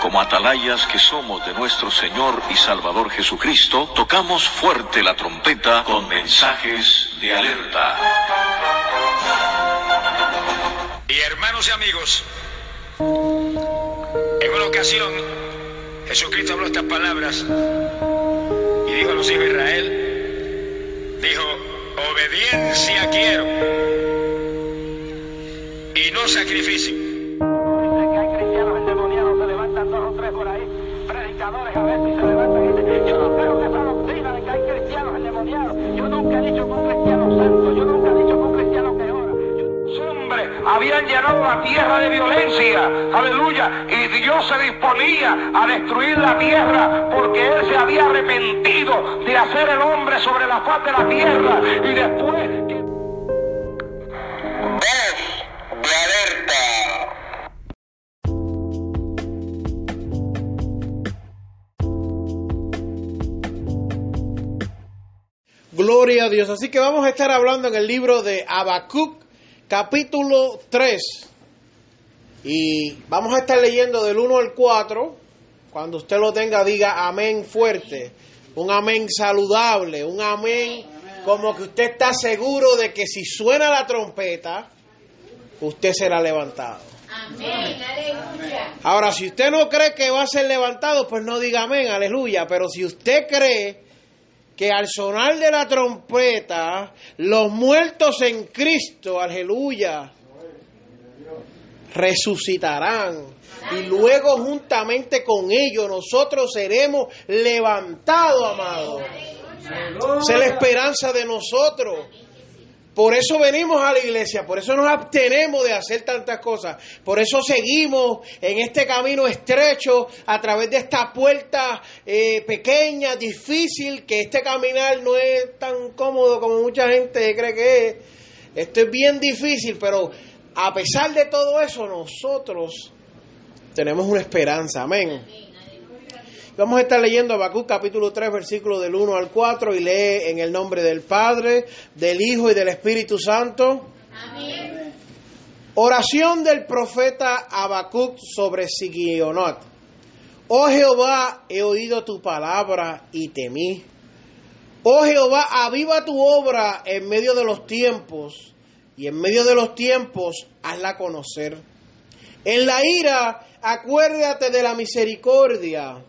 como atalayas que somos de nuestro Señor y Salvador Jesucristo, tocamos fuerte la trompeta con mensajes de alerta. Y hermanos y amigos, en una ocasión Jesucristo habló estas palabras y dijo a los hijos de Israel, dijo, obediencia quiero y no sacrificio. Habían llenado la tierra de violencia, aleluya, y Dios se disponía a destruir la tierra porque Él se había arrepentido de hacer el hombre sobre la faz de la tierra y después... de. Gloria a Dios. Así que vamos a estar hablando en el libro de Habacuc, capítulo 3. Y vamos a estar leyendo del 1 al 4. Cuando usted lo tenga, diga amén fuerte. Un amén saludable. Un amén como que usted está seguro de que si suena la trompeta, usted será levantado. Amén, aleluya. Ahora, si usted no cree que va a ser levantado, pues no diga amén, aleluya. Pero si usted cree que al sonar de la trompeta, los muertos en Cristo, aleluya, resucitarán. Y luego juntamente con ellos nosotros seremos levantados, amados. Esa es la esperanza de nosotros. Por eso venimos a la iglesia, por eso nos abstenemos de hacer tantas cosas, por eso seguimos en este camino estrecho a través de esta puerta eh, pequeña, difícil, que este caminar no es tan cómodo como mucha gente cree que es. Esto es bien difícil, pero a pesar de todo eso, nosotros tenemos una esperanza, amén. Vamos a estar leyendo Habacuc capítulo 3, versículo del 1 al 4 y lee en el nombre del Padre, del Hijo y del Espíritu Santo. Amén. Oración del profeta Habacuc sobre Sigionot. Oh Jehová, he oído tu palabra y temí. Oh Jehová, aviva tu obra en medio de los tiempos, y en medio de los tiempos hazla conocer. En la ira, acuérdate de la misericordia.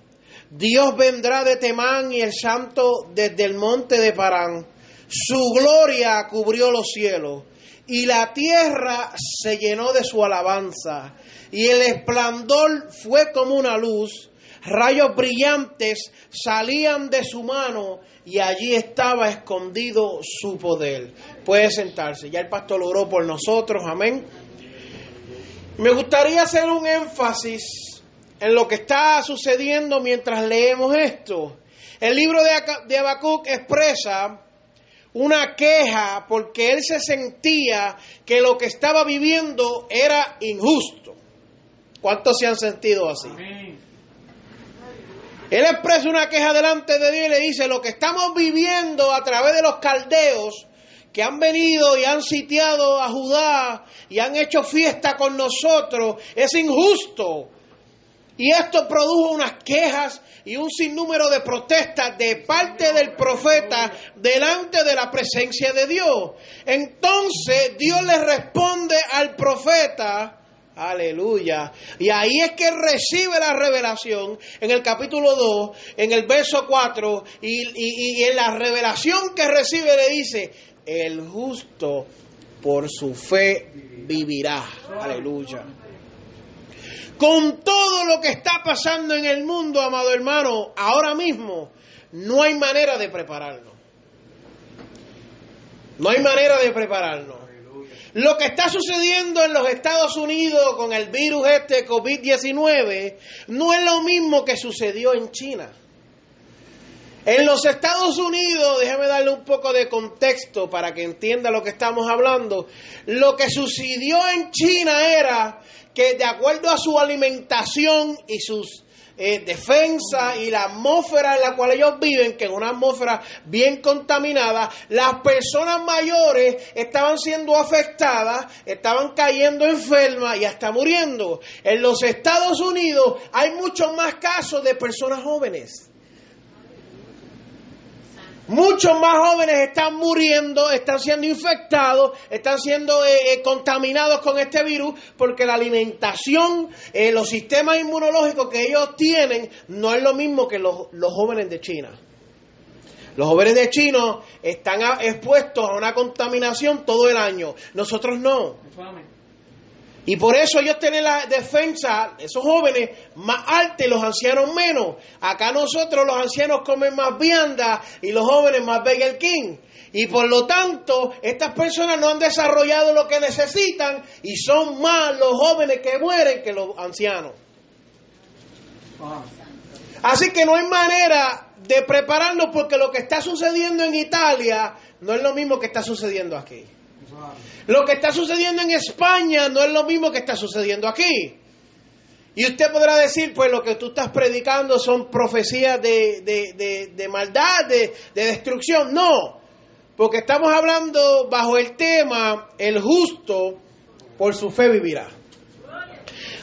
Dios vendrá de Temán y el santo desde el monte de Parán. Su gloria cubrió los cielos y la tierra se llenó de su alabanza y el esplendor fue como una luz. Rayos brillantes salían de su mano y allí estaba escondido su poder. Puede sentarse. Ya el pastor oró por nosotros. Amén. Me gustaría hacer un énfasis en lo que está sucediendo mientras leemos esto. El libro de, Habacuc expresa una queja porque él se sentía que lo que estaba viviendo era injusto. ¿Cuántos se han sentido así? Él expresa una queja delante de Dios y le dice, lo que estamos viviendo a través de los caldeos que han venido y han sitiado a Judá y han hecho fiesta con nosotros es injusto. Y esto produjo unas quejas y un sinnúmero de protestas de parte del profeta delante de la presencia de Dios. Entonces Dios le responde al profeta, aleluya. Y ahí es que recibe la revelación en el capítulo 2, en el verso 4, y, y- y en la revelación que recibe le dice, el justo por su fe vivirá. Aleluya con todo lo que está pasando en el mundo, amado hermano, ahora mismo no hay manera de prepararnos. No hay manera de prepararnos. Lo que está sucediendo en los Estados Unidos con el virus este COVID-19 no es lo mismo que sucedió en China. En los Estados Unidos, déjame darle un poco de contexto para que entienda lo que estamos hablando. Lo que sucedió en China era que de acuerdo a su alimentación y sus eh, defensa y la atmósfera en la cual ellos viven, que es una atmósfera bien contaminada, las personas mayores estaban siendo afectadas, estaban cayendo enfermas y hasta muriendo. En los Estados Unidos hay muchos más casos de personas jóvenes. Muchos más jóvenes están muriendo, están siendo infectados, están siendo eh, eh, contaminados con este virus porque la alimentación, eh, los sistemas inmunológicos que ellos tienen no es lo mismo que los, los jóvenes de China. Los jóvenes de China están expuestos a una contaminación todo el año. Nosotros no. Y por eso ellos tienen la defensa, esos jóvenes, más alta y los ancianos menos. Acá nosotros los ancianos comen más vianda y los jóvenes más Burger King. Y por lo tanto, estas personas no han desarrollado lo que necesitan y son más los jóvenes que mueren que los ancianos. Así que no hay manera de prepararnos porque lo que está sucediendo en Italia no es lo mismo que está sucediendo aquí. Lo que está sucediendo en España no es lo mismo que está sucediendo aquí. Y usted podrá decir, pues lo que tú estás predicando son profecías de, de- de- maldad, de, de destrucción. No, porque estamos hablando bajo el tema, el justo por su fe vivirá.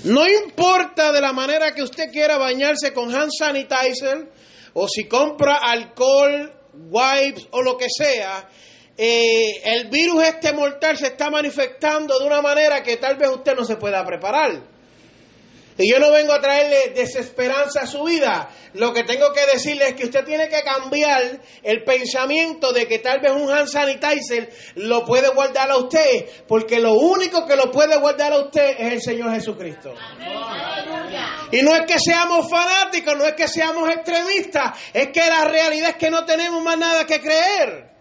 No importa de la manera que usted quiera bañarse con hand sanitizer o si compra alcohol, wipes o lo que sea, eh, el virus este mortal se está manifestando de una manera que tal vez usted no se pueda preparar. Y yo no vengo a traerle desesperanza a su vida. Lo que tengo que decirle es que usted tiene que cambiar el pensamiento de que tal vez un hand sanitizer lo puede guardar a usted, porque lo único que lo puede guardar a usted es el Señor Jesucristo. Y no es que seamos fanáticos, no es que seamos extremistas, es que la realidad es que no tenemos más nada que creer.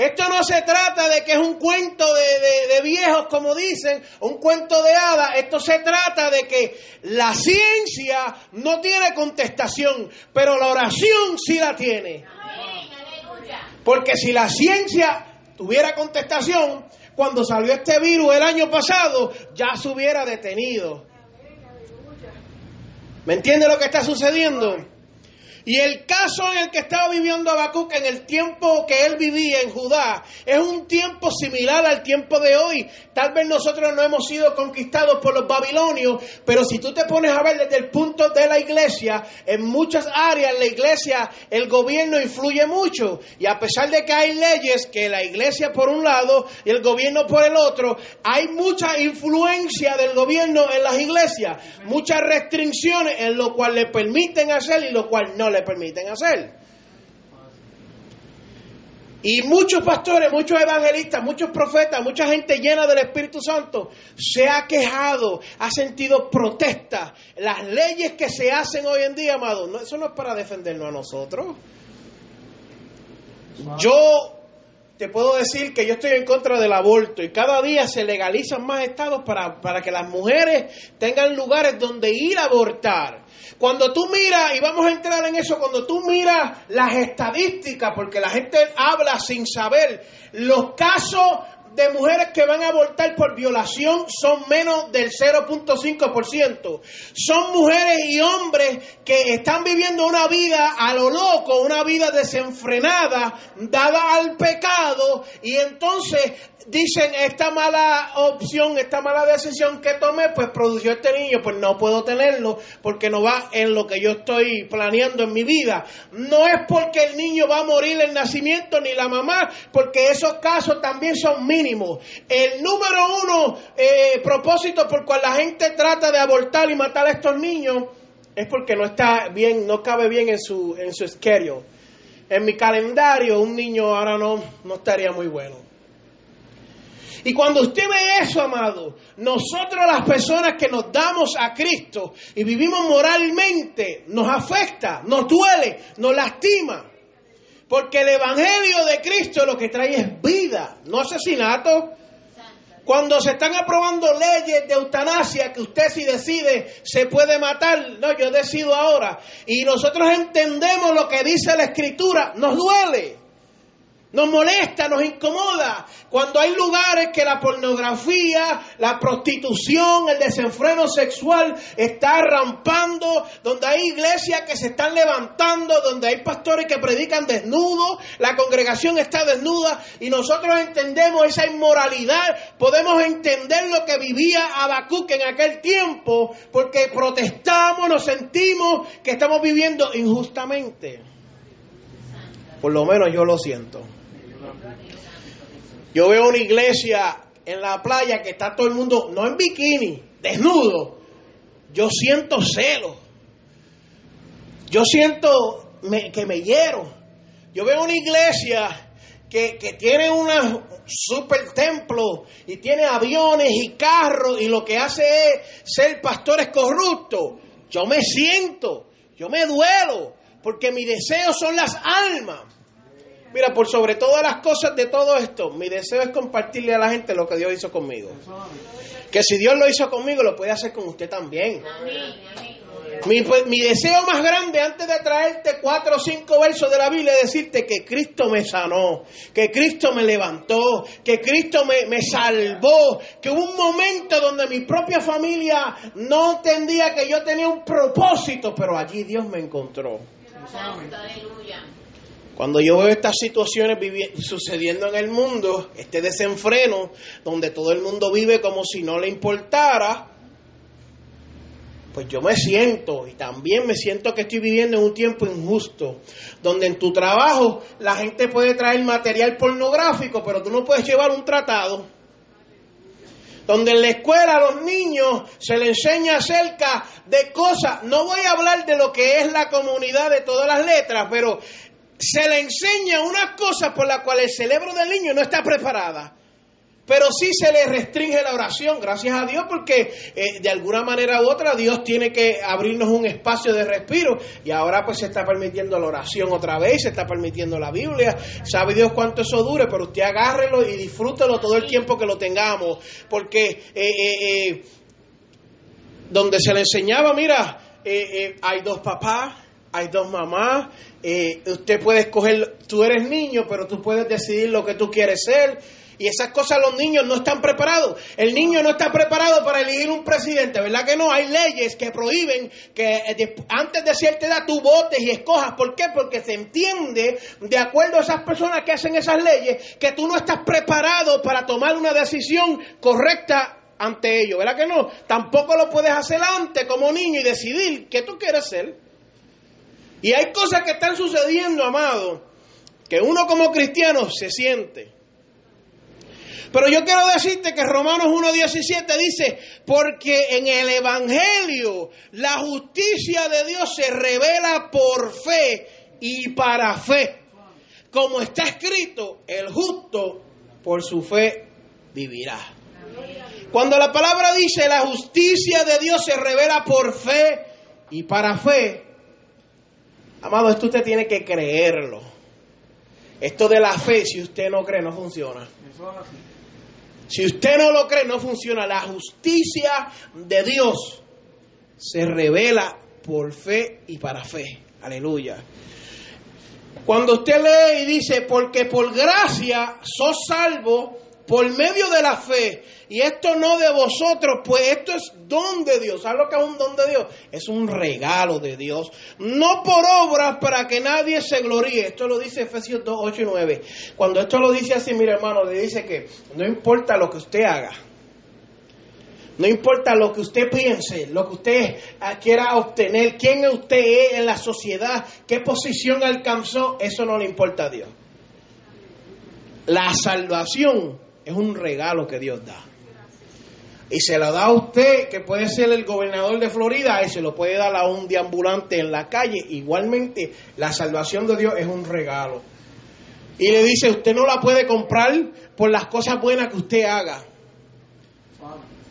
Esto no se trata de que es un cuento de, de- viejos, como dicen, un cuento de hadas. Esto se trata de que la ciencia no tiene contestación, pero la oración sí la tiene. Porque si la ciencia tuviera contestación, cuando salió este virus el año pasado, ya se hubiera detenido. ¿Me entiende lo que está sucediendo? Y el caso en el que estaba viviendo Habacuc en el tiempo que él vivía en Judá es un tiempo similar al tiempo de hoy. Tal vez nosotros no hemos sido conquistados por los babilonios, pero si tú te pones a ver desde el punto de la iglesia, en muchas áreas la iglesia, el gobierno influye mucho. Y a pesar de que hay leyes que la iglesia por un lado y el gobierno por el otro, hay mucha influencia del gobierno en las iglesias, muchas restricciones en lo cual le permiten hacer y lo cual no le permiten hacer. Y muchos pastores, muchos evangelistas, muchos profetas, mucha gente llena del Espíritu Santo se ha quejado, ha sentido protesta. Las leyes que se hacen hoy en día, amado, no, eso no es para defendernos a nosotros. Yo te puedo decir que yo estoy en contra del aborto y cada día se legalizan más estados para, para que las mujeres tengan lugares donde ir a abortar. Cuando tú miras, y vamos a entrar en eso, cuando tú miras las estadísticas, porque la gente habla sin saber, los casos de mujeres que van a abortar por violación son menos del 0.5%. Son mujeres y hombres que están viviendo una vida a lo loco, una vida desenfrenada, dada al pecado, y entonces dicen, esta mala opción, esta mala decisión que tomé, pues produjo este niño, pues no puedo tenerlo porque no va en lo que yo estoy planeando en mi vida. No es porque el niño va a morir en nacimiento ni la mamá, porque esos casos también son El número uno eh, propósito por cual la gente trata de abortar y matar a estos niños es porque no está bien, no cabe bien en su, en su schedule. En mi calendario un niño ahora no, no estaría muy bueno. Y cuando usted ve eso, amado, nosotros las personas que nos damos a Cristo y vivimos moralmente, nos afecta, nos duele, nos lastima. Porque el Evangelio de Cristo lo que trae es vida, no asesinato. Cuando se están aprobando leyes de eutanasia que usted si decide se puede matar, no, yo decido ahora. Y nosotros entendemos lo que dice la Escritura, nos duele. Nos molesta, nos incomoda cuando hay lugares que la pornografía, la prostitución, el desenfreno sexual está rampando, donde hay iglesias que se están levantando, donde hay pastores que predican desnudos, la congregación está desnuda y nosotros entendemos esa inmoralidad, podemos entender lo que vivía Habacuc en aquel tiempo, porque protestamos, nos sentimos que estamos viviendo injustamente. Por lo menos yo lo siento. Yo veo una iglesia en la playa que está todo el mundo, no en bikini, desnudo. Yo siento celo. Yo siento que me hiero. Yo veo una iglesia que, que tiene un super templo y tiene aviones y carros y lo que hace es ser pastores corruptos. Yo me siento, yo me duelo, porque mi deseo son las almas. Mira, por sobre todas las cosas de todo esto, mi deseo es compartirle a la gente lo que Dios hizo conmigo. Que si Dios lo hizo conmigo, lo puede hacer con usted también. Mi, pues, mi deseo más grande antes de traerte cuatro o cinco versos de la Biblia es decirte que Cristo me sanó, que Cristo me levantó, que Cristo me, me salvó, que hubo un momento donde mi propia familia no entendía que yo tenía un propósito, pero allí Dios me encontró. Aleluya. Cuando yo veo estas situaciones sucediendo en el mundo, este desenfreno, donde todo el mundo vive como si no le importara, pues yo me siento y también me siento que estoy viviendo en un tiempo injusto, donde en tu trabajo la gente puede traer material pornográfico, pero tú no puedes llevar un tratado. Donde en la escuela a los niños se les enseña acerca de cosas, no voy a hablar de lo que es la comunidad de todas las letras, pero se le enseña unas cosas por las cuales el cerebro del niño no está preparada. Pero sí se le restringe la oración, gracias a Dios, porque eh, de alguna manera u otra Dios tiene que abrirnos un espacio de respiro. Y ahora pues se está permitiendo la oración otra vez, se está permitiendo la Biblia, sabe Dios cuánto eso dure, pero usted agárrelo y disfrútelo todo el tiempo que lo tengamos, porque eh, eh, eh, donde se le enseñaba, mira, eh, eh, hay dos papás, hay dos mamás, eh, usted puede escoger, tú eres niño, pero tú puedes decidir lo que tú quieres ser. Y esas cosas los niños no están preparados. El niño no está preparado para elegir un presidente, ¿verdad que no? Hay leyes que prohíben que eh, antes de cierta edad tú votes y escojas. ¿Por qué? Porque se entiende, de acuerdo a esas personas que hacen esas leyes, que tú no estás preparado para tomar una decisión correcta ante ellos, ¿verdad que no? Tampoco lo puedes hacer antes como niño y decidir qué tú quieres ser. Y hay cosas que están sucediendo, amado, que uno como cristiano se siente. Pero yo quiero decirte que Romanos 1.17 dice, porque en el Evangelio la justicia de Dios se revela por fe y para fe. Como está escrito, el justo por su fe vivirá. Cuando la palabra dice la justicia de Dios se revela por fe y para fe, amado, esto usted tiene que creerlo. Esto de la fe, si usted no cree, no funciona. Si usted no lo cree, no funciona. La justicia de Dios se revela por fe y para fe. Aleluya. Cuando usted lee y dice, porque por gracia sos salvo por medio de la fe, y esto no de vosotros, pues esto es don de Dios. ¿Sabes lo que es un don de Dios? Es un regalo de Dios. No por obras para que nadie se gloríe. Esto lo dice Efesios 2, 8 y 9. Cuando esto lo dice así, mire hermano, le dice que no importa lo que usted haga. No importa lo que usted piense, lo que usted ah, quiera obtener, quién usted es en la sociedad, qué posición alcanzó, eso no le importa a Dios. La salvación es un regalo que Dios da. Y se la da a usted, que puede ser el gobernador de Florida, y se lo puede dar a un deambulante en la calle. Igualmente, la salvación de Dios es un regalo. Y le dice, usted no la puede comprar por las cosas buenas que usted haga.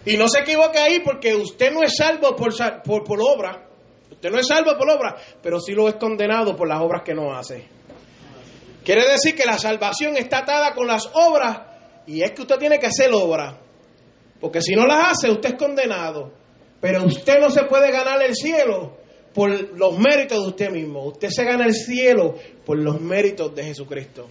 Y no se equivoque ahí porque usted no es salvo por, por, por obra. Usted no es salvo por obra, pero sí lo es condenado por las obras que no hace. Quiere decir que la salvación está atada con las obras y es que usted tiene que hacer obra. Porque si no las hace, usted es condenado. Pero usted no se puede ganar el cielo por los méritos de usted mismo. Usted se gana el cielo por los méritos de Jesucristo.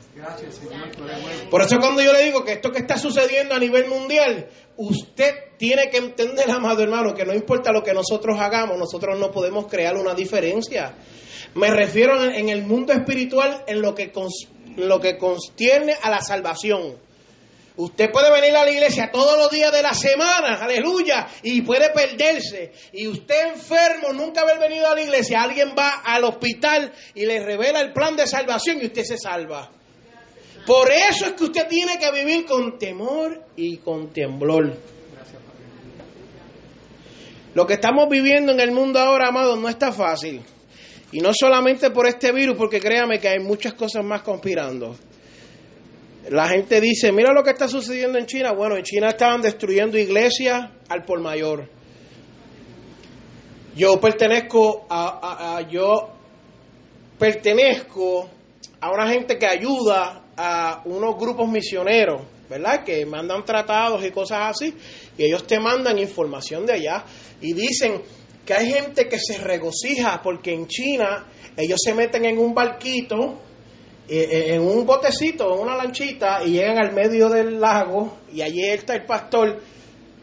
Por eso cuando yo le digo que esto que está sucediendo a nivel mundial, usted tiene que entender, amado hermano, que no importa lo que nosotros hagamos, nosotros no podemos crear una diferencia. Me refiero en en el mundo espiritual en lo que, cons- lo que constiene a la salvación. Usted puede venir a la iglesia todos los días de la semana, aleluya, y puede perderse. Y usted enfermo, nunca haber venido a la iglesia, alguien va al hospital y le revela el plan de salvación y usted se salva. Por eso es que usted tiene que vivir con temor y con temblor. Lo que estamos viviendo en el mundo ahora, amados, no está fácil. Y no solamente por este virus, porque créame que hay muchas cosas más conspirando. La gente dice, mira lo que está sucediendo en China. Bueno, en China estaban destruyendo iglesias al por mayor. Yo pertenezco a, a- yo pertenezco a una gente que ayuda a unos grupos misioneros, ¿verdad? Que mandan tratados y cosas así, y ellos te mandan información de allá y dicen que hay gente que se regocija porque en China ellos se meten en un barquito en un botecito, en una lanchita, y llegan al medio del lago, y allí está el pastor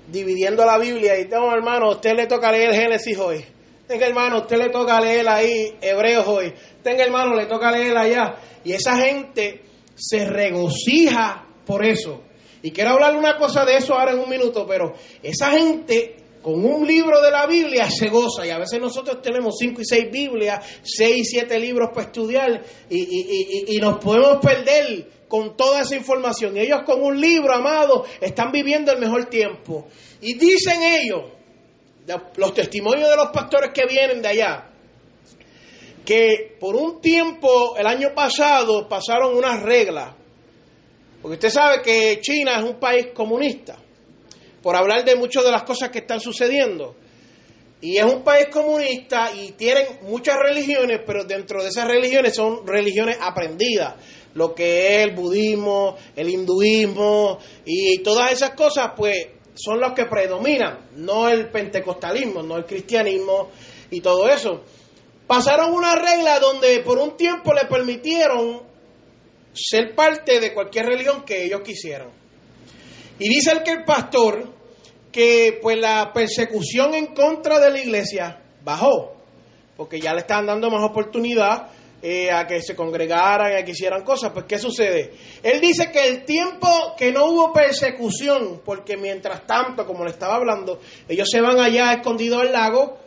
dividiendo la Biblia, y tengo hermano, a usted le toca leer Génesis hoy. Tenga hermano, a usted le toca leer ahí Hebreos hoy. Tenga hermano, le toca leer allá. Y esa gente se regocija por eso. Y quiero hablarle una cosa de eso ahora en un minuto, pero esa gente con un libro de la Biblia se goza y a veces nosotros tenemos cinco y seis Biblias, seis y siete libros para estudiar y, y- y- y- nos podemos perder con toda esa información. Y ellos con un libro, amado, están viviendo el mejor tiempo. Y dicen ellos, los testimonios de los pastores que vienen de allá, que por un tiempo, el año pasado, pasaron unas reglas. Porque usted sabe que China es un país comunista por hablar de muchas de las cosas que están sucediendo. Y es un país comunista y tienen muchas religiones, pero dentro de esas religiones son religiones aprendidas. Lo que es el budismo, el hinduismo y todas esas cosas, pues son los que predominan, no el pentecostalismo, no el cristianismo y todo eso. Pasaron una regla donde por un tiempo le permitieron ser parte de cualquier religión que ellos quisieran. Y dice el que el pastor que pues la persecución en contra de la iglesia bajó, porque ya le estaban dando más oportunidad eh, a que se congregaran, a que hicieran cosas. Pues ¿qué sucede? Él dice que el tiempo que no hubo persecución, porque mientras tanto, como le estaba hablando, ellos se van allá escondidos al lago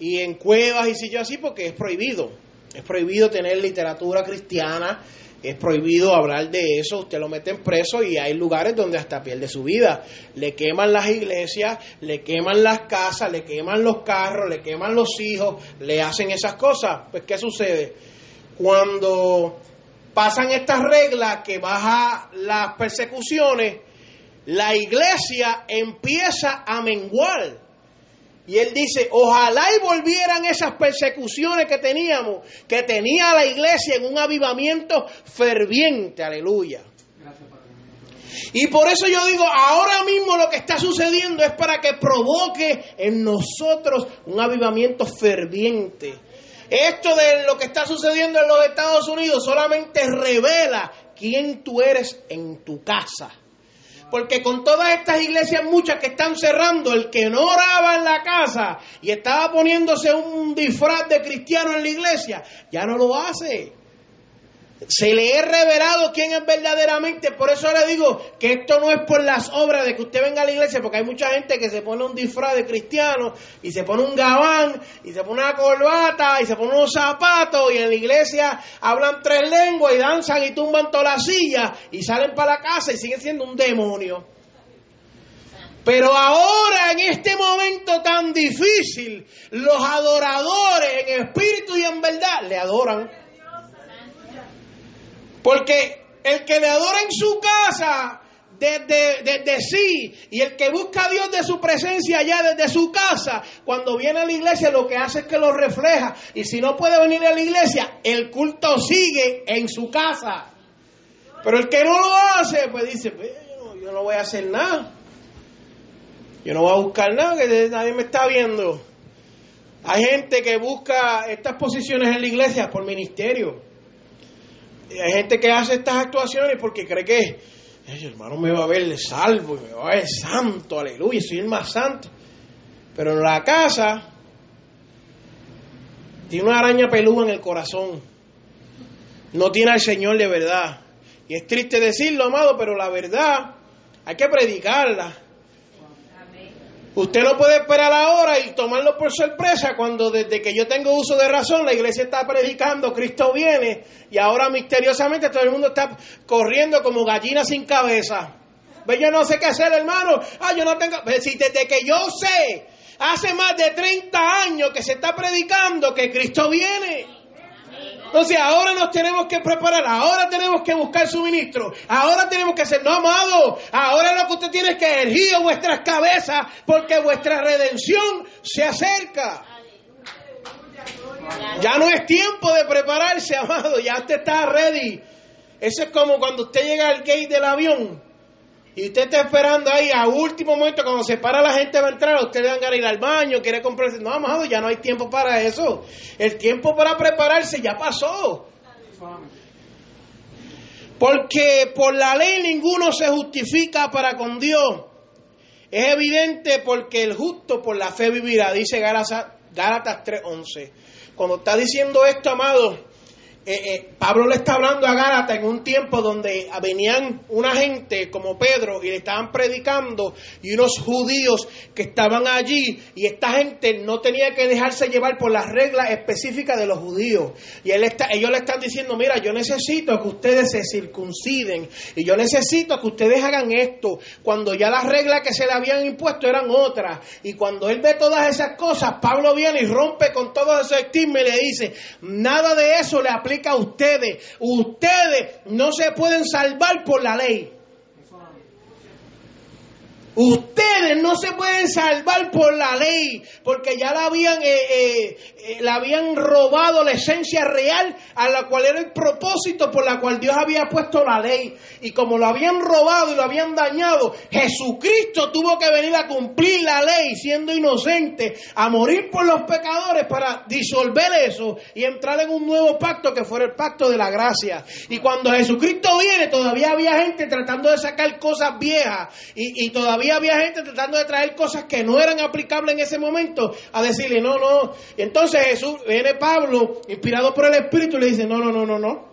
y en cuevas y sitios así, porque es prohibido. Es prohibido tener literatura cristiana, es prohibido hablar de eso, usted lo meten preso y hay lugares donde hasta pierde su vida. Le queman las iglesias, le queman las casas, le queman los carros, le queman los hijos, le hacen esas cosas. Pues ¿qué sucede? Cuando pasan estas reglas que baja las persecuciones, la iglesia empieza a menguar. Y él dice, ojalá y volvieran esas persecuciones que teníamos, que tenía la iglesia en un avivamiento ferviente, aleluya. Y por eso yo digo, ahora mismo lo que está sucediendo es para que provoque en nosotros un avivamiento ferviente. Esto de lo que está sucediendo en los Estados Unidos solamente revela quién tú eres en tu casa. Porque con todas estas iglesias muchas que están cerrando, el que no oraba en la casa y estaba poniéndose un disfraz de cristiano en la iglesia, ya no lo hace. Se le es revelado quién es verdaderamente. Por eso le digo que esto no es por las obras de que usted venga a la iglesia, porque hay mucha gente que se pone un disfraz de cristiano y se pone un gabán y se pone una corbata y se pone unos zapatos y en la iglesia hablan tres lenguas y danzan y tumban todas las sillas y salen para la casa y siguen siendo un demonio. Pero ahora, en este momento tan difícil, los adoradores en espíritu y en verdad le adoran. Porque el que le adora en su casa desde, desde sí y el que busca a Dios de su presencia allá desde su casa, cuando viene a la iglesia lo que hace es que lo refleja. Y si no puede venir a la iglesia, el culto sigue en su casa. Pero el que no lo hace, pues dice, "Pues, yo, no, yo no voy a hacer nada. Yo no voy a buscar nada, que nadie me está viendo. Hay gente que busca estas posiciones en la iglesia por ministerio. Hay gente que hace estas actuaciones porque cree que "Ay, hermano me va a ver salvo, y me va a ver santo, aleluya, soy el más santo. Pero en la casa tiene una araña peluda en el corazón. No tiene al Señor de verdad. Y es triste decirlo, amado, pero la verdad hay que predicarla. Usted no puede esperar ahora y tomarlo por sorpresa cuando desde que yo tengo uso de razón la iglesia está predicando, Cristo viene y ahora misteriosamente todo el mundo está corriendo como gallina sin cabeza. Ve, yo no sé qué hacer, hermano. Ah, yo no tengo... Si desde que yo sé, hace más de 30 años que se está predicando que Cristo viene. Entonces ahora nos tenemos que preparar, ahora tenemos que buscar suministro, ahora tenemos que hacer, no amado, ahora lo que usted tiene es que ergir vuestras cabezas porque vuestra redención se acerca. Ya no es tiempo de prepararse, amado, ya usted está ready. Eso es como cuando usted llega al gate del avión y usted está esperando ahí a último momento, cuando se para la gente va a entrar, usted le dan ganas de ir al baño, quiere comprarse. No, amado, ya no hay tiempo para eso. El tiempo para prepararse ya pasó. Porque por la ley ninguno se justifica para con Dios. Es evidente porque el justo por la fe vivirá, dice Gálatas, Gálatas 3:11. Cuando está diciendo esto, amado, eh, eh, Pablo le está hablando a Gálatas en un tiempo donde venían una gente como Pedro y le estaban predicando y unos judíos que estaban allí y esta gente no tenía que dejarse llevar por las reglas específicas de los judíos. Y él está, ellos le están diciendo, mira, yo necesito que ustedes se circunciden y yo necesito que ustedes hagan esto, cuando ya las reglas que se le habían impuesto eran otras. Y cuando él ve todas esas cosas, Pablo viene y rompe con todo ese estigma y le dice, nada de eso le aplica ustedes. Ustedes no se pueden salvar por la ley. Ustedes no se pueden salvar por la ley, porque ya la habían, eh, eh, eh, la habían robado la esencia real a la cual era el propósito por la cual Dios había puesto la ley. Y como lo habían robado y lo habían dañado, Jesucristo tuvo que venir a cumplir la ley siendo inocente, a morir por los pecadores para disolver eso y entrar en un nuevo pacto que fuera el pacto de la gracia. Y cuando Jesucristo viene, todavía había gente tratando de sacar cosas viejas y, y todavía había gente tratando de traer cosas que no eran aplicables en ese momento a decirle no, no. Y entonces Jesús, viene Pablo, inspirado por el Espíritu, y le dice, no, no, no, no, no.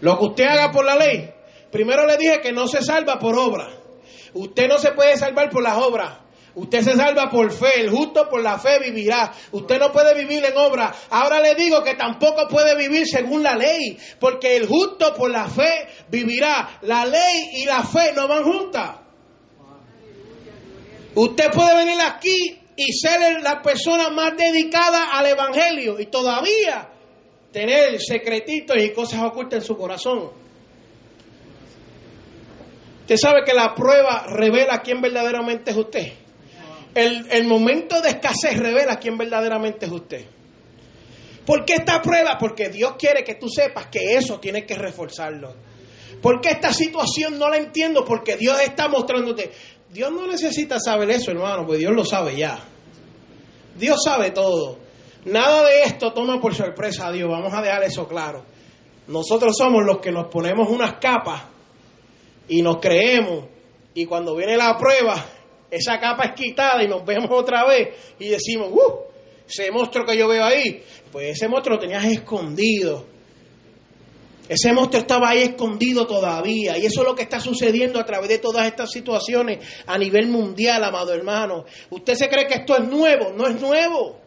Lo que usted haga por la ley, primero le dije que no se salva por obra. Usted no se puede salvar por las obras. Usted se salva por fe, el justo por la fe vivirá. Usted no puede vivir en obra. Ahora le digo que tampoco puede vivir según la ley, porque el justo por la fe vivirá. La ley y la fe no van juntas. Usted puede venir aquí y ser la persona más dedicada al Evangelio y todavía tener secretitos y cosas ocultas en su corazón. Usted sabe que la prueba revela quién verdaderamente es usted. El, el momento de escasez revela quién verdaderamente es usted. ¿Por qué esta prueba? Porque Dios quiere que tú sepas que eso tienes que reforzarlo. ¿Por qué esta situación no la entiendo? Porque Dios está mostrándote. Dios no necesita saber eso, hermano, porque Dios lo sabe ya. Dios sabe todo. Nada de esto toma por sorpresa a Dios. Vamos a dejar eso claro. Nosotros somos los que nos ponemos unas capas y nos creemos. Y cuando viene la prueba, esa capa es quitada y nos vemos otra vez y decimos, ¡uh! Ese monstruo que yo veo ahí, pues ese monstruo lo tenías escondido. Ese monstruo estaba ahí escondido todavía. Y eso es lo que está sucediendo a través de todas estas situaciones a nivel mundial, amado hermano. ¿Usted se cree que esto es nuevo? No es nuevo.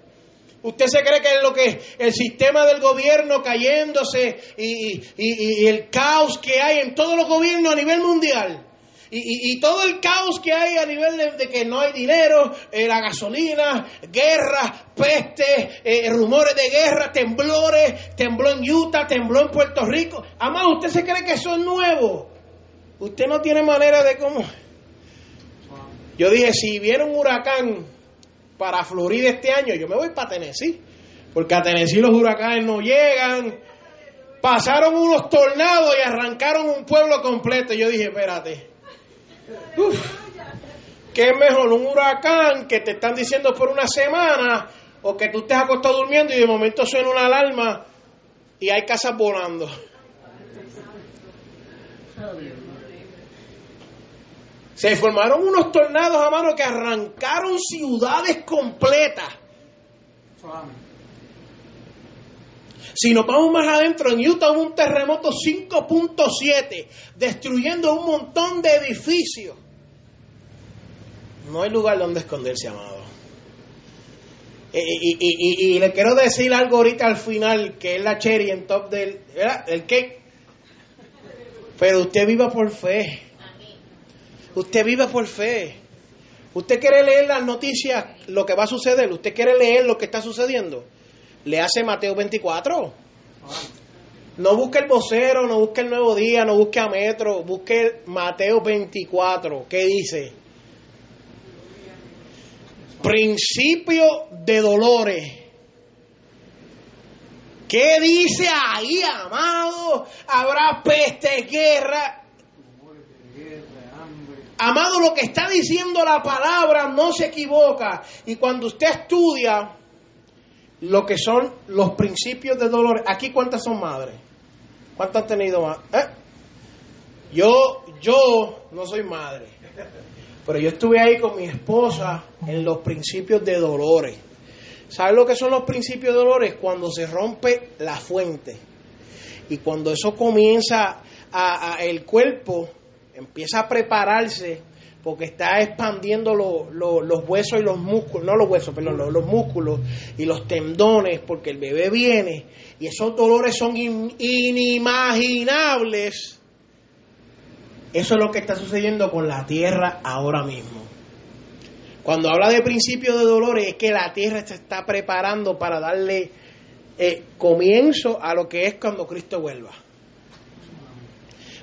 ¿Usted se cree que es lo que el sistema del gobierno cayéndose y, el caos que hay en todos los gobiernos a nivel mundial? Y, todo el caos que hay a nivel de, que no hay dinero, eh, la gasolina, guerra, peste, eh, rumores de guerra, temblores, tembló en Utah, tembló en Puerto Rico. Amado, ¿usted se cree que eso es nuevo? Usted no tiene manera de cómo. Yo dije, si viene un huracán para Florida este año, yo me voy para Tennessee. Porque a Tennessee los huracanes no llegan. Pasaron unos tornados y arrancaron un pueblo completo. Yo dije, espérate. Uf, ¿Qué es mejor? Un huracán que te están diciendo por una semana O que tú estés acostado durmiendo y de momento suena una alarma y hay casas volando. Se formaron unos tornados, hermano, que arrancaron ciudades completas. Si nos vamos más adentro, en Utah un terremoto 5.7, destruyendo un montón de edificios. No hay lugar donde esconderse, amado. Y, y- le quiero decir algo ahorita al final, que es la cherry en top del el cake. Pero usted viva por fe. Usted viva por fe. Usted quiere leer las noticias, lo que va a suceder. Usted quiere leer lo que está sucediendo. Le hace Mateo 24. No busque el vocero, no busque el nuevo día, no busque a Metro, busque Mateo 24. ¿Qué dice? Principio de dolores. ¿Qué dice ahí, amado? Habrá peste, guerra. Amado, lo que está diciendo la palabra no se equivoca. Y cuando usted estudia lo que son los principios de dolor, aquí cuántas son madres, cuántas han tenido más. ¿Eh? Yo, yo no soy madre, pero yo estuve ahí con mi esposa en los principios de dolores. ¿Sabes lo que son los principios de dolores? Cuando se rompe la fuente y cuando eso comienza a, a- el cuerpo empieza a prepararse porque está expandiendo lo- lo- los huesos y los músculos, no los huesos, perdón, los, los músculos y los tendones, porque el bebé viene y esos dolores son in- inimaginables. Eso es lo que está sucediendo con la tierra ahora mismo. Cuando habla de principio de dolores es que la tierra se está preparando para darle eh, comienzo a lo que es cuando Cristo vuelva.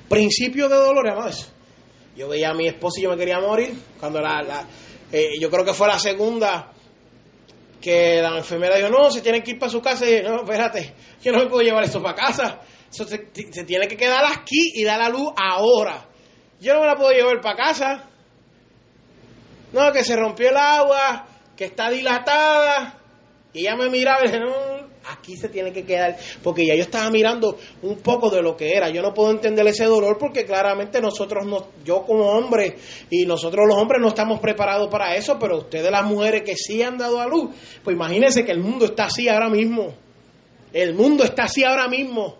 Principio de dolores, amados. Yo veía a mi esposa y yo me quería morir. Cuando la, la- eh, yo creo que fue la segunda que la enfermera dijo, no, se tienen que ir para su casa. Y yo, no, espérate, yo no me puedo llevar esto para casa. Eso se, se tiene que quedar aquí y dar la luz ahora. Yo no me la puedo llevar para casa. No, que se rompió el agua, que está dilatada. Y ella me miraba y dije, no, aquí se tiene que quedar. Porque ya yo estaba mirando un poco de lo que era. Yo no puedo entender ese dolor porque claramente nosotros, no, yo como hombre y nosotros los hombres no estamos preparados para eso, pero ustedes las mujeres que sí han dado a luz, pues imagínense que el mundo está así ahora mismo. El mundo está así ahora mismo.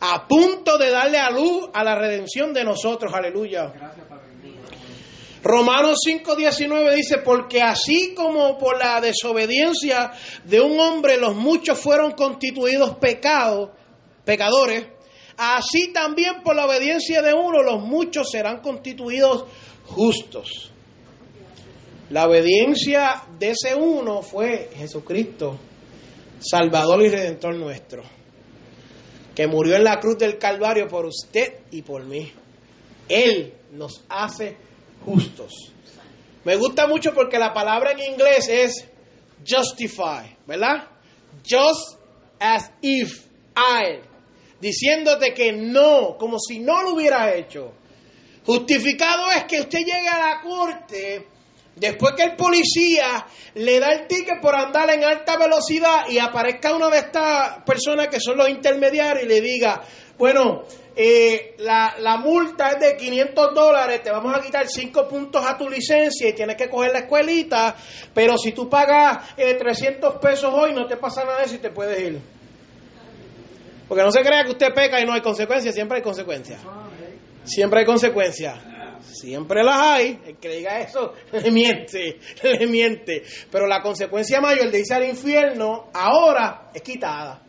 A punto de darle a luz a la redención de nosotros. Aleluya. Romanos 5:19 dice, porque así como por la desobediencia de un hombre los muchos fueron constituidos pecados, pecadores, así también por la obediencia de uno los muchos serán constituidos justos. La obediencia de ese uno fue Jesucristo, Salvador y Redentor nuestro, que murió en la cruz del Calvario por usted y por mí. Él nos hace justos. Me gusta mucho porque la palabra en inglés es justify, ¿verdad? Just as if I, diciéndote que no, como si no lo hubiera hecho. Justificado es que usted llegue a la corte después que el policía le da el ticket por andar en alta velocidad y aparezca una de estas personas que son los intermediarios y le diga, bueno, eh, la, la multa es de 500 dólares, te vamos a quitar 5 puntos a tu licencia y tienes que coger la escuelita, pero si tú pagas eh, 300 pesos hoy no te pasa nada de eso y te puedes ir. Porque no se crea que usted peca y no hay consecuencias, siempre hay consecuencias. Siempre hay consecuencias. Siempre las hay. El que diga eso le miente, le miente. Pero la consecuencia mayor de irse al infierno ahora es quitada.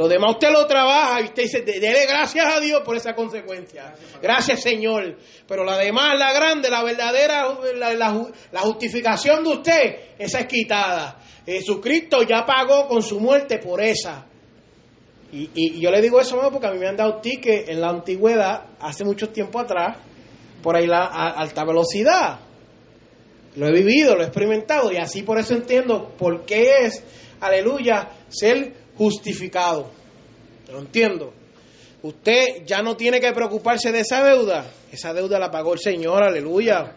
Lo demás usted lo trabaja y usted dice, "De- dele gracias a Dios por esa consecuencia. Gracias Señor. Pero la demás, la grande, la verdadera, la, la ju- la justificación de usted, esa es quitada. Jesucristo ya pagó con su muerte por esa. Y, y- yo le digo eso porque a mí me han dado tickets en la antigüedad, hace mucho tiempo atrás, por ahí la a- alta velocidad. Lo he vivido, lo he experimentado y así por eso entiendo por qué es, aleluya, ser justificado. Lo entiendo. Usted ya no tiene que preocuparse de esa deuda. Esa deuda la pagó el Señor, aleluya.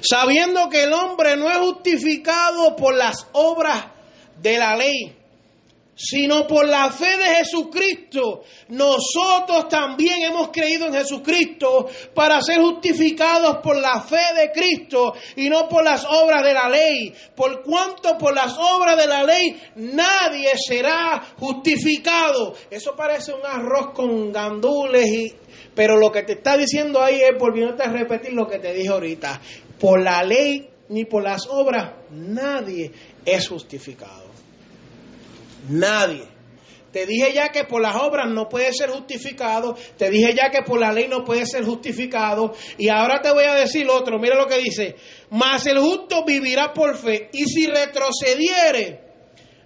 sabiendo que el hombre no es justificado por las obras de la ley, sino por la fe de Jesucristo. Nosotros también hemos creído en Jesucristo para ser justificados por la fe de Cristo y no por las obras de la ley. Por cuanto por las obras de la ley nadie será justificado. Eso parece un arroz con gandules y pero lo que te está diciendo ahí es, volviéndote a repetir lo que te dije ahorita, por la ley ni por las obras nadie es justificado. Nadie. Te dije ya que por las obras no puede ser justificado, te dije ya que por la ley no puede ser justificado, y ahora te voy a decir otro, mira lo que dice, mas el justo vivirá por fe, y si retrocediere,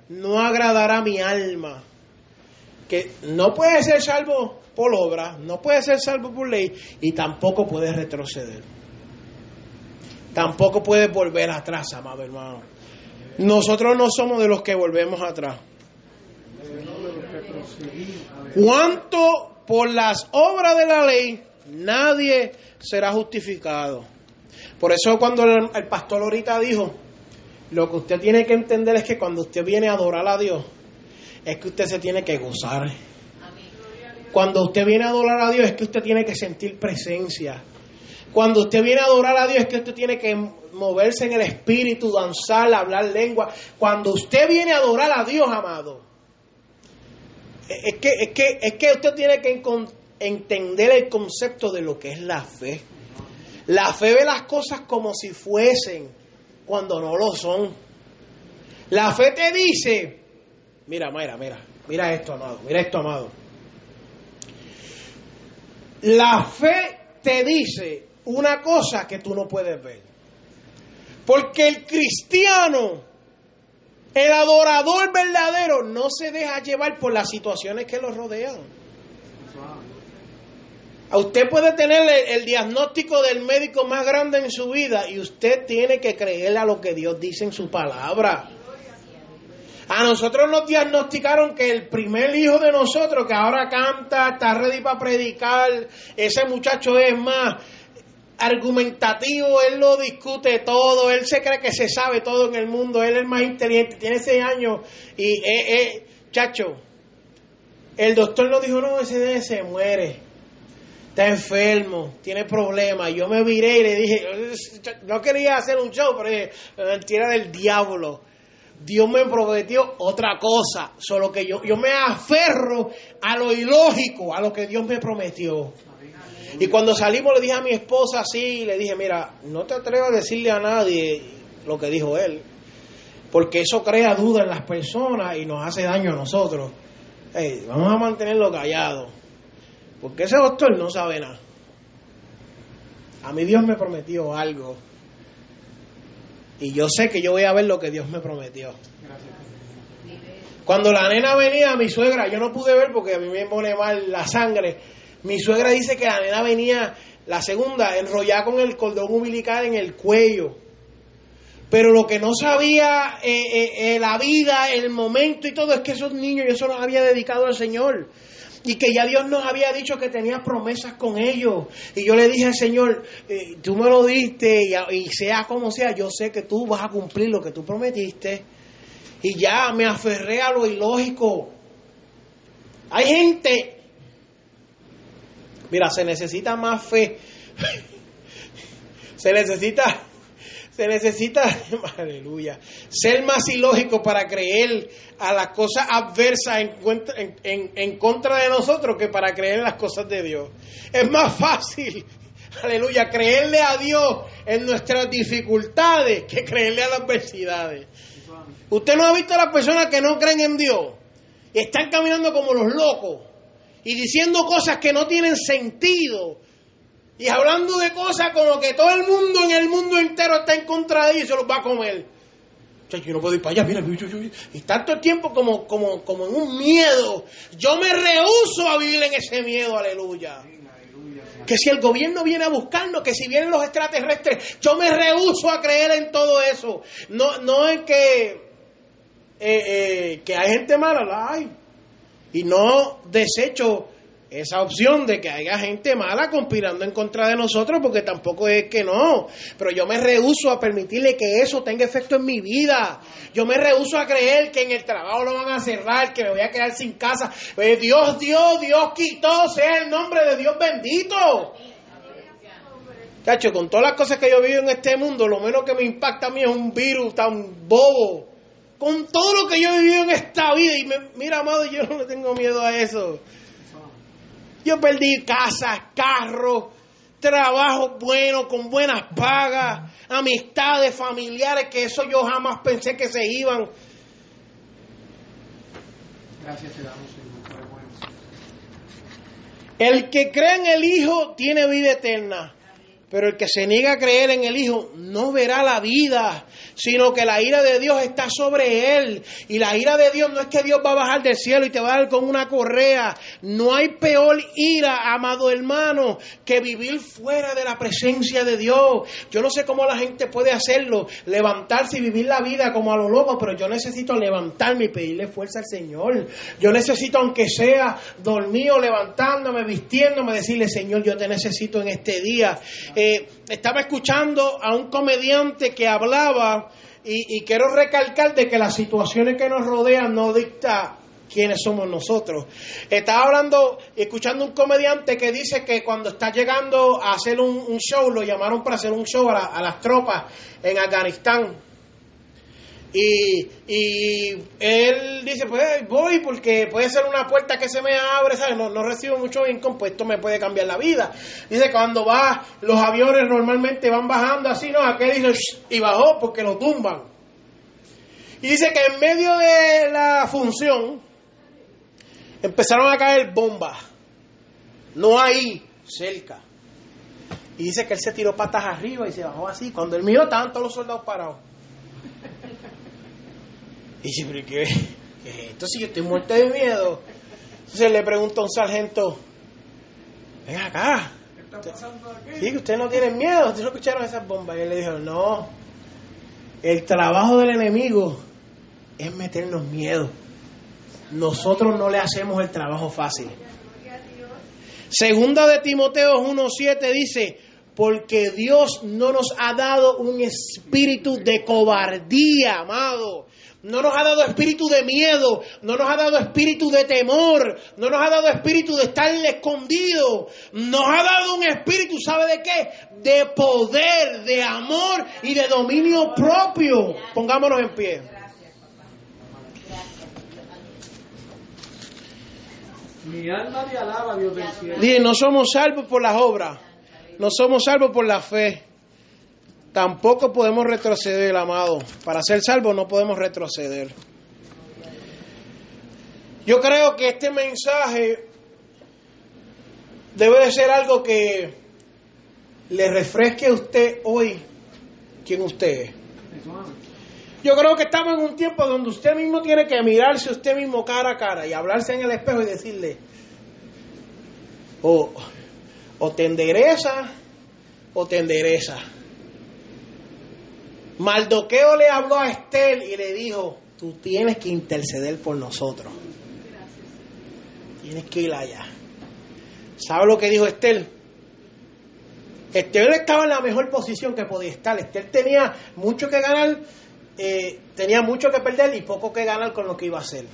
no agradará mi alma. Que no puede ser salvo por obra, no puede ser salvo por ley, y tampoco puede retroceder. Tampoco puede volver atrás, amado hermano. Nosotros no somos de los que volvemos atrás. Cuanto por las obras de la ley nadie será justificado. Por eso cuando el, pastor ahorita dijo, lo que usted tiene que entender es que cuando usted viene a adorar a Dios, es que usted se tiene que gozar. Cuando usted viene a adorar a Dios es que usted tiene que sentir presencia. Cuando usted viene a adorar a Dios es que usted tiene que moverse en el espíritu, danzar, hablar lengua. Cuando usted viene a adorar a Dios, amado, es que, es que, es que usted tiene que entender el concepto de lo que es la fe. La fe ve las cosas como si fuesen cuando no lo son. La fe te dice, mira, mira, mira, mira esto, amado, mira esto, amado. La fe te dice una cosa que tú no puedes ver. Porque el cristiano, el adorador verdadero, no se deja llevar por las situaciones que lo rodean. A usted puede tener el, el diagnóstico del médico más grande en su vida y usted tiene que creer a lo que Dios dice en su palabra. A nosotros nos diagnosticaron que el primer hijo de nosotros, que ahora canta, está ready para predicar, ese muchacho es más argumentativo, él lo discute todo, él se cree que se sabe todo en el mundo, él es más inteligente, tiene seis años y, eh, eh, chacho, el doctor nos dijo, no, ese se muere, está enfermo, tiene problemas. Yo me viré y le dije, no quería hacer un show, pero dije, del diablo. Dios me prometió otra cosa, solo que yo, yo me aferro a lo ilógico, a lo que Dios me prometió. Y cuando salimos le dije a mi esposa así, le dije, mira, no te atrevas a decirle a nadie lo que dijo él, porque eso crea duda en las personas y nos hace daño a nosotros. Vamos a mantenerlo callado, porque ese doctor no sabe nada. A mí Dios me prometió algo. Y yo sé que yo voy a ver lo que Dios me prometió. Cuando la nena venía, mi suegra, yo no pude ver porque a mí me pone mal la sangre. Mi suegra dice que la nena venía, la segunda, enrollada con el cordón umbilical en el cuello. Pero lo que no sabía eh, eh, eh, la vida, el momento y todo es que esos niños yo se los había dedicado al Señor. Y que ya Dios nos había dicho que tenía promesas con ellos. Y yo le dije al Señor, tú me lo diste y sea como sea, yo sé que tú vas a cumplir lo que tú prometiste. Y ya me aferré a lo ilógico. Hay gente, mira, se necesita más fe. se necesita, se necesita, aleluya, ser más ilógico para creer a las cosas adversas en, cuent- en- en- en contra de nosotros que para creer en las cosas de Dios. Es más fácil, aleluya, creerle a Dios en nuestras dificultades que creerle a las adversidades. Usted no ha visto a las personas que no creen en Dios y están caminando como los locos y diciendo cosas que no tienen sentido y hablando de cosas como que todo el mundo en el mundo entero está en contra de ellos y se los va a comer. O sea, yo no puedo ir para allá, mira, y todo el tiempo como, como, como en un miedo. Yo me rehuso a vivir en ese miedo, aleluya. Que si el gobierno viene a buscarnos, que si vienen los extraterrestres, yo me rehuso a creer en todo eso. No, no es que, eh, eh, que hay gente mala, la hay. Y no desecho esa opción de que haya gente mala conspirando en contra de nosotros, porque tampoco es que no. Pero yo me rehuso a permitirle que eso tenga efecto en mi vida. Yo me rehuso a creer que en el trabajo lo van a cerrar, que me voy a quedar sin casa. Pues Dios Dios, Dios quitó, sea el nombre de Dios bendito. Cacho, con todas las cosas que yo vivo en este mundo, lo menos que me impacta a mí es un virus tan bobo. Con todo lo que yo he vivido en esta vida, y me, mira, amado, yo no le tengo miedo a eso. Yo perdí casas, carros, trabajo bueno, con buenas pagas, amistades, familiares, que eso yo jamás pensé que se iban. Gracias te damos, Señor. El que cree en el Hijo tiene vida eterna, pero el que se niega a creer en el Hijo no verá la vida, sino que la ira de Dios está sobre él. Y la ira de Dios no es que Dios va a bajar del cielo y te va a dar con una correa. No hay peor ira, amado hermano, que vivir fuera de la presencia de Dios. Yo no sé cómo la gente puede hacerlo, levantarse y vivir la vida como a lo loco, pero yo necesito levantarme y pedirle fuerza al Señor. Yo necesito, aunque sea dormido, levantándome, vistiéndome, decirle, Señor, yo te necesito en este día. Eh, estaba escuchando a un comediante que hablaba y, y quiero recalcar de que las situaciones que nos rodean no dicta quiénes somos nosotros. Estaba hablando, escuchando un comediante que dice que cuando está llegando a hacer un, show, lo llamaron para hacer un show a, la- a las tropas en Afganistán. Y, y él dice, pues voy porque puede ser una puerta que se me abre, ¿sabes? No, no recibo mucho income, pues esto me puede cambiar la vida. Dice cuando va, los aviones normalmente van bajando así, ¿no? Aquel dice, y bajó porque lo tumban. Y dice que en medio de la función empezaron a caer bombas. No ahí, cerca. Y dice que él se tiró patas arriba y se bajó así. Cuando él miró, estaban todos los soldados parados. Y dice, pero ¿qué, qué es esto? Si yo estoy muerto de miedo. Entonces le pregunta a un sargento, ven acá. ¿Qué está pasando aquí? Sí, que ustedes no tienen miedo. ¿Ustedes no escucharon esas bombas? Y él le dijo, no. El trabajo del enemigo es meternos miedo. Nosotros no le hacemos el trabajo fácil. Segunda de Timoteo 1.7 dice, porque Dios no nos ha dado un espíritu de cobardía, amado. No nos ha dado espíritu de miedo, no nos ha dado espíritu de temor, no nos ha dado espíritu de estar escondido, nos ha dado un espíritu, ¿sabe de qué? De poder, de amor y de dominio propio. Pongámonos en pie. Mi alma te alaba, Dios del cielo. No somos salvos por las obras, no somos salvos por la fe. Tampoco podemos retroceder, amado. Para ser salvos no podemos retroceder. Yo creo que este mensaje debe de ser algo que le refresque a usted hoy quién usted es. Yo creo que estamos en un tiempo donde usted mismo tiene que mirarse usted mismo cara a cara y hablarse en el espejo y decirle, o, o te endereza o te endereza. Maldoqueo le habló a Estel y le dijo, tú tienes que interceder por nosotros. Tienes que ir allá. ¿Sabe lo que dijo Estel? Estel estaba en la mejor posición que podía estar. Estel tenía mucho que ganar, eh, tenía mucho que perder y poco que ganar con lo que iba a hacer.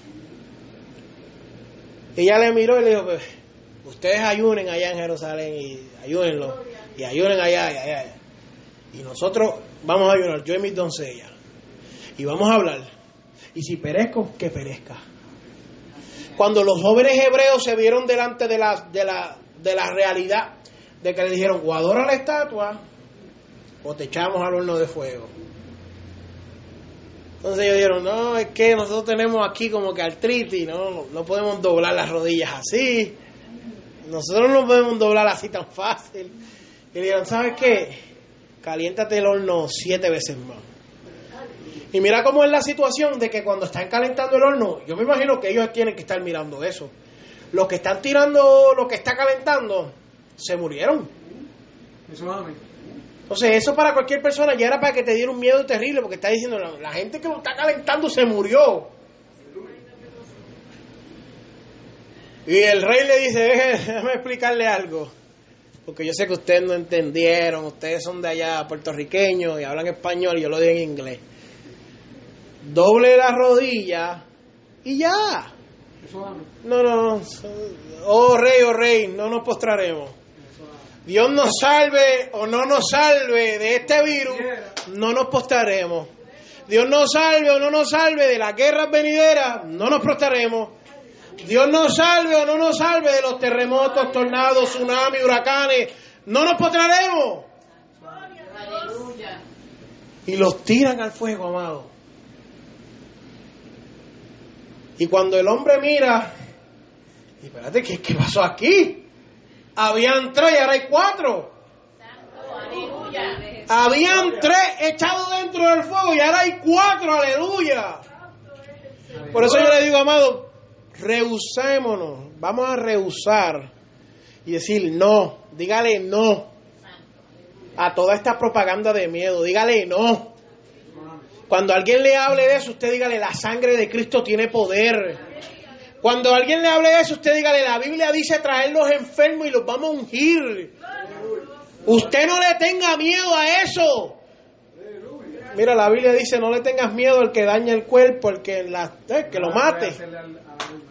Ella le miró y le dijo, pues, ustedes ayunen allá en Jerusalén y ayúnenlo. Y ayunen allá y allá. Y nosotros vamos a ayunar, yo y mis doncellas. Y vamos a hablar. Y si perezco, que perezca. Cuando los jóvenes hebreos se vieron delante de la, de la, de la realidad de que le dijeron, o adora la estatua, o te echamos al horno de fuego. Entonces ellos dijeron, no, es que nosotros tenemos aquí como que artritis, no, no podemos doblar las rodillas así. Nosotros no podemos doblar así tan fácil. Y dijeron, ¿sabes qué? Caliéntate el horno siete veces más. Y mira cómo es la situación de que cuando están calentando el horno, yo me imagino que ellos tienen que estar mirando eso. Los que están tirando lo que está calentando, se murieron. Entonces, eso para cualquier persona ya era para que te diera un miedo terrible, porque está diciendo, la, la gente que lo está calentando se murió. Y el rey le dice, "Deje- déjame explicarle algo. Porque yo sé que ustedes no entendieron, ustedes son de allá puertorriqueños y hablan español y yo lo digo en inglés. Doble la rodilla y ya. No, no. Oh rey, oh rey, no nos postraremos. Dios nos salve o no nos salve de este virus, no nos postraremos. Dios nos salve o no nos salve de las guerras venideras, no nos postraremos. Dios nos salve o no nos salve de los terremotos, tornados, tsunamis, huracanes, no nos postraremos. Y los tiran al fuego, amado. Y cuando el hombre mira, y espérate, ¿qué, qué pasó aquí? Habían tres y ahora hay cuatro. Habían tres echados dentro del fuego y ahora hay cuatro, aleluya. Por eso yo le digo, amado, rehusémonos, vamos a rehusar y decir no, dígale no a toda esta propaganda de miedo, dígale no. Cuando alguien le hable de eso, usted dígale, la sangre de Cristo tiene poder. Cuando alguien le hable de eso, usted dígale, la Biblia dice traer los enfermos y los vamos a ungir. Usted no le tenga miedo a eso. Mira, la Biblia dice, no le tengas miedo al que daña el cuerpo, al que, la, eh, que lo mate. Hacerle al- al alma,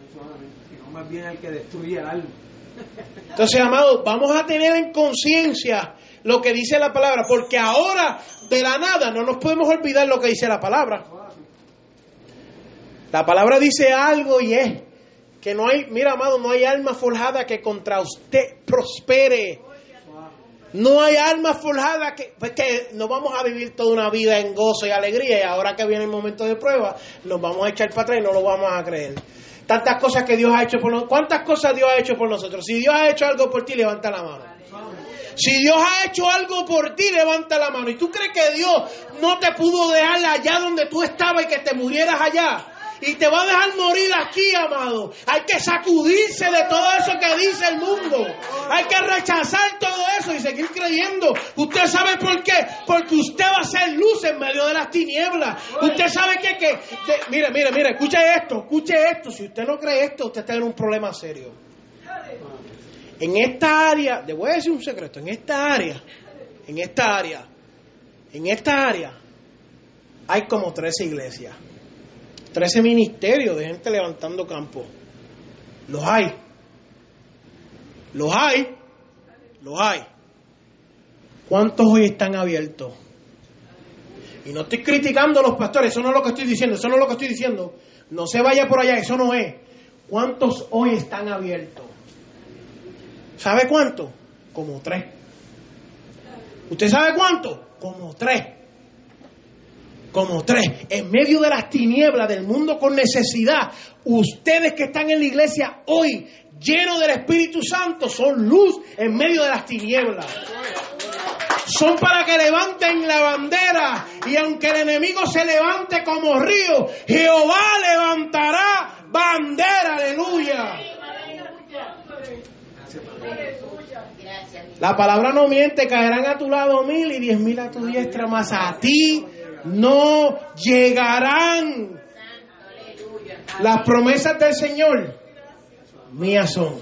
eso amén. Sino más bien al que destruye el. Entonces, amados, vamos a tener en conciencia lo que dice la palabra, porque ahora de la nada no nos podemos olvidar lo que dice la palabra. La palabra dice algo y es que no hay, mira, amado, no hay alma forjada que contra usted prospere. No hay alma forjada que, pues que no vamos a vivir toda una vida en gozo y alegría y ahora que viene el momento de prueba nos vamos a echar para atrás y no lo vamos a creer. Tantas cosas que Dios ha hecho por nosotros. ¿Cuántas cosas Dios ha hecho por nosotros? Si Dios ha hecho algo por ti, levanta la mano. Si Dios ha hecho algo por ti, levanta la mano. ¿Y tú crees que Dios no te pudo dejar allá donde tú estabas y que te murieras allá? Y te va a dejar morir aquí, amado. Hay que sacudirse de todo eso que dice el mundo. Hay que rechazar todo eso y seguir creyendo. ¿Usted sabe por qué? Porque usted va a ser luz en medio de las tinieblas. Usted sabe que, que, que- mire, mire, mire, escuche esto, escuche esto. Si usted no cree esto, usted está en un problema serio. En esta área, le voy a decir un secreto, en esta área, en esta área, en esta área, hay como 13 iglesias, 13 ministerios de gente levantando campo. Los hay. Los hay. Los hay. ¿Cuántos hoy están abiertos? Y no estoy criticando a los pastores, eso no es lo que estoy diciendo, eso no es lo que estoy diciendo. No se vaya por allá, eso no es. ¿Cuántos hoy están abiertos? ¿Sabe cuánto? Como tres. ¿Usted sabe cuánto? Como tres. Como tres. En medio de las tinieblas del mundo con necesidad, ustedes que están en la iglesia hoy, llenos del Espíritu Santo, son luz en medio de las tinieblas. Son para que levanten la bandera y aunque el enemigo se levante como río, Jehová levantará bandera, aleluya. La palabra no miente, caerán a tu lado mil y diez mil a tu diestra, mas a ti no llegarán. Las promesas del Señor mías son.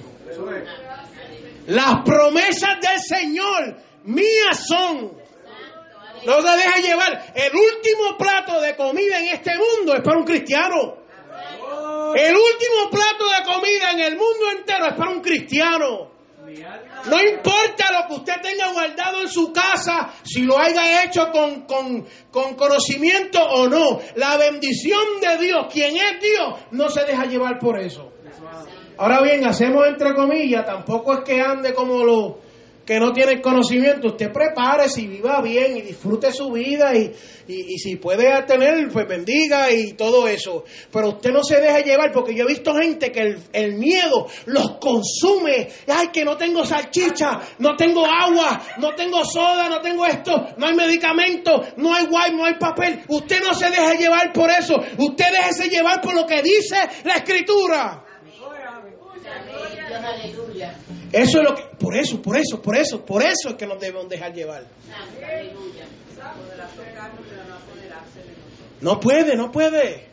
Las promesas del Señor mías son. No se deja llevar. El último plato de comida en este mundo es para un cristiano. El último plato de comida en el mundo entero es para un cristiano. No importa lo que usted tenga guardado en su casa, si lo haya hecho con, con, con conocimiento o no. La bendición de Dios, quien es Dios, no se deja llevar por eso. Ahora bien, hacemos entre comillas, tampoco es que ande como los que no tienen conocimiento. Usted prepárese y viva bien y disfrute su vida y, y, y si puede tener, pues bendiga y todo eso. Pero usted no se deje llevar porque yo he visto gente que el, el miedo los consume. Ay, que no tengo salchicha, no tengo agua, no tengo soda, no tengo esto, no hay medicamento, no hay wipe, no hay papel. Usted no se deje llevar por eso. Usted déjese llevar por lo que dice la escritura. Dios, aleluya. Eso es lo que, por eso, por eso, por eso, por eso es que nos debemos dejar llevar. No puede, no puede.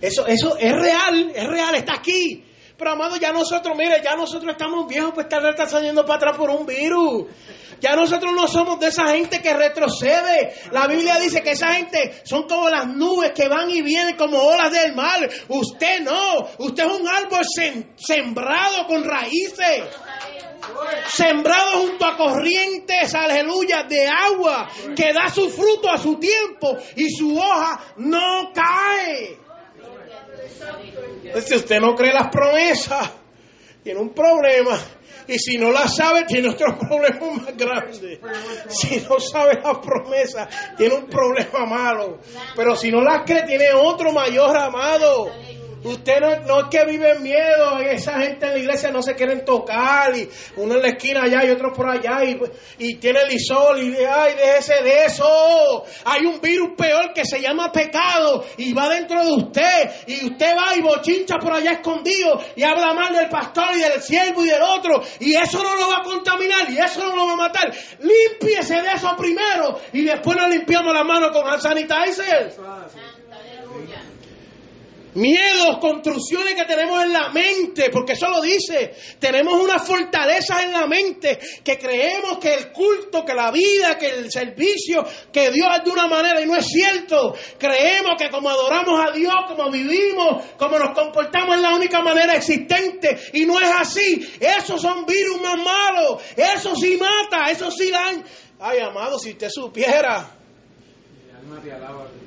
Eso, eso es real, es real, está aquí. Pero amado, ya nosotros, mire, ya nosotros estamos viejos para estar retrocediendo para atrás por un virus. Ya nosotros no somos de esa gente que retrocede. La Biblia dice que esa gente son como las nubes que van y vienen como olas del mar. Usted no. Usted es un árbol sem- sembrado con raíces. Sembrado junto a corrientes, aleluya, de agua, que da su fruto a su tiempo y su hoja no cae. Entonces, si usted no cree las promesas, tiene un problema. Y si no las sabe, tiene otro problema más grande. Si no sabe las promesas, tiene un problema malo. Pero si no las cree, tiene otro mayor amado. Usted no, no es que vive en miedo, esa gente en la iglesia no se quieren tocar, y uno en la esquina allá y otro por allá, y, y tiene el isol, y ay, déjese de eso. Hay un virus peor que se llama pecado, y va dentro de usted, y usted va y bochincha por allá escondido, y habla mal del pastor y del siervo y del otro, y eso no lo va a contaminar, y eso no lo va a matar. Límpiese de eso primero, y después nos limpiamos la mano con hand sanitizer. Miedos, construcciones que tenemos en la mente, porque eso lo dice. Tenemos unas fortalezas en la mente que creemos que el culto, que la vida, que el servicio, que Dios es de una manera y no es cierto. Creemos que como adoramos a Dios, como vivimos, como nos comportamos es la única manera existente y no es así. Esos son virus más malos. Eso sí mata, eso sí dan. Ay, amado, si usted supiera.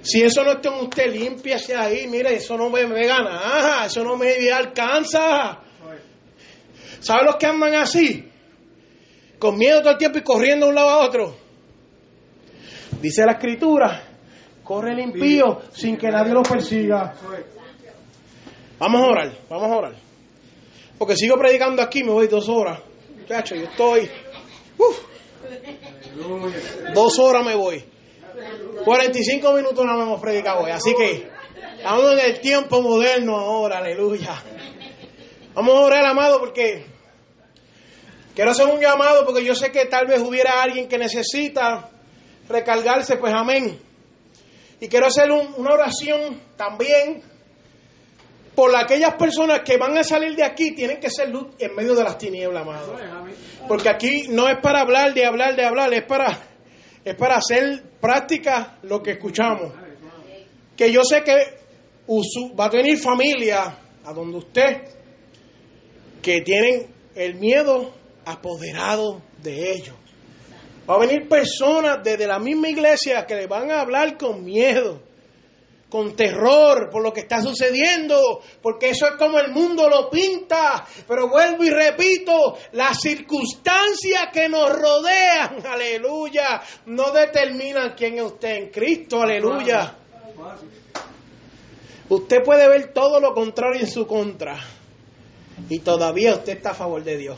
Si eso no está en usted, límpiase ahí. Mire, eso no me pega nada. Eso no me alcanza. ¿Saben los que andan así? Con miedo todo el tiempo y corriendo de un lado a otro. Dice la escritura: corre el impío sin que nadie lo persiga. Vamos a orar, vamos a orar. Porque sigo predicando aquí, me voy dos horas. Muchacho, yo estoy. uf, dos horas me voy. 45 minutos no hemos predicado hoy, así que estamos en el tiempo moderno ahora, aleluya. Vamos a orar, amado, porque quiero hacer un llamado, porque yo sé que tal vez hubiera alguien que necesita recargarse, pues amén. Y quiero hacer un- una oración también por aquellas personas que van a salir de aquí, tienen que ser luz en medio de las tinieblas, amado. Porque aquí no es para hablar de hablar de hablar, es para, es para hacer práctica lo que escuchamos. Que yo sé que va a tener familia a donde usted que tienen el miedo apoderado de ellos. Va a venir personas desde la misma iglesia que le van a hablar con miedo, con terror por lo que está sucediendo, porque eso es como el mundo lo pinta. Pero vuelvo y repito, las circunstancias que nos rodean, aleluya, no determinan quién es usted en Cristo, aleluya. Usted puede ver todo lo contrario en su contra y todavía usted está a favor de Dios.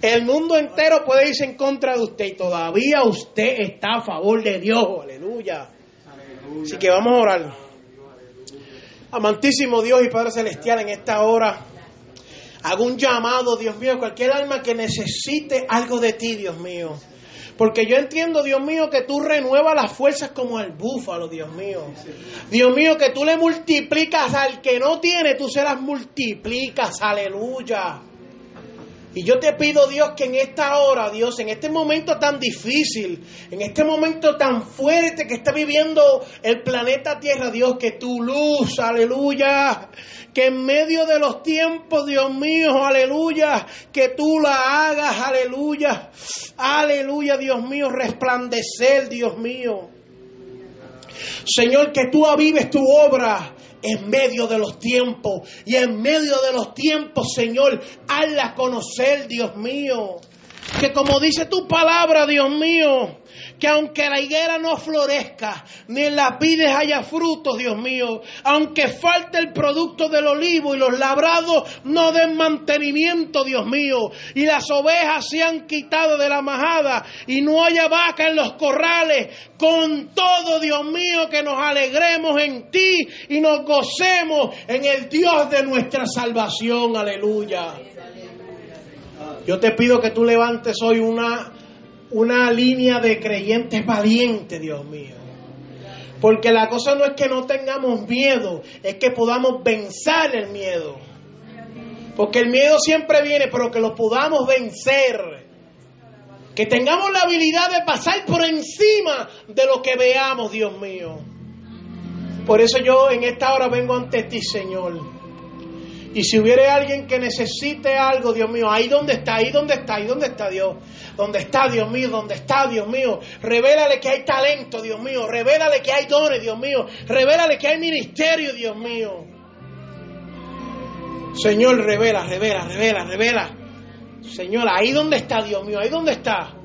El mundo entero puede irse en contra de usted y todavía usted está a favor de Dios, aleluya. Así que vamos a orar. Amantísimo Dios y Padre Celestial, en esta hora hago un llamado, Dios mío, cualquier alma que necesite algo de ti, Dios mío. Porque yo entiendo, Dios mío, que tú renuevas las fuerzas como el búfalo, Dios mío. Dios mío, que tú le multiplicas al que no tiene, tú se las multiplicas, aleluya. Y yo te pido, Dios, que en esta hora, Dios, en este momento tan difícil, en este momento tan fuerte que está viviendo el planeta Tierra, Dios, que tu luz, aleluya, que en medio de los tiempos, Dios mío, aleluya, que tú la hagas, aleluya, aleluya, Dios mío, resplandecer, Dios mío. Señor, que tú avives tu obra en medio de los tiempos. Y en medio de los tiempos, Señor, hazla conocer, Dios mío. Que como dice tu palabra, Dios mío, que aunque la higuera no florezca, ni en las vides haya frutos, Dios mío, aunque falte el producto del olivo y los labrados no den mantenimiento, Dios mío, y las ovejas se han quitado de la majada y no haya vaca en los corrales, con todo, Dios mío, que nos alegremos en ti y nos gocemos en el Dios de nuestra salvación, aleluya. Yo te pido que tú levantes hoy una, una línea de creyentes valientes, Dios mío. Porque la cosa no es que no tengamos miedo, es que podamos vencer el miedo. Porque el miedo siempre viene, pero que lo podamos vencer. Que tengamos la habilidad de pasar por encima de lo que veamos, Dios mío. Por eso yo en esta hora vengo ante ti, Señor. Y si hubiera alguien que necesite algo, Dios mío, ahí donde está, ahí donde está, ahí donde está Dios. ¿Dónde está Dios mío? ¿Dónde está Dios mío? Revélale que hay talento, Dios mío. Revélale que hay dones, Dios mío. Revélale que hay ministerio, Dios mío. Señor, revela, revela, revela, revela. Señor, ahí donde está Dios mío, ahí donde está.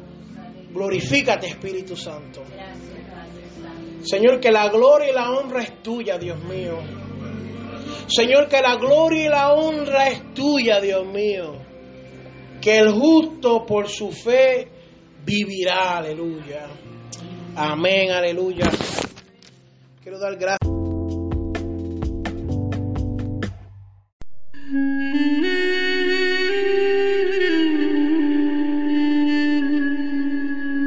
Glorifícate, Espíritu Santo. Señor, que la gloria y la honra es tuya, Dios mío. Señor, que la gloria y la honra es tuya, Dios mío. Que el justo por su fe vivirá, aleluya. Amén, aleluya. Quiero dar gracias.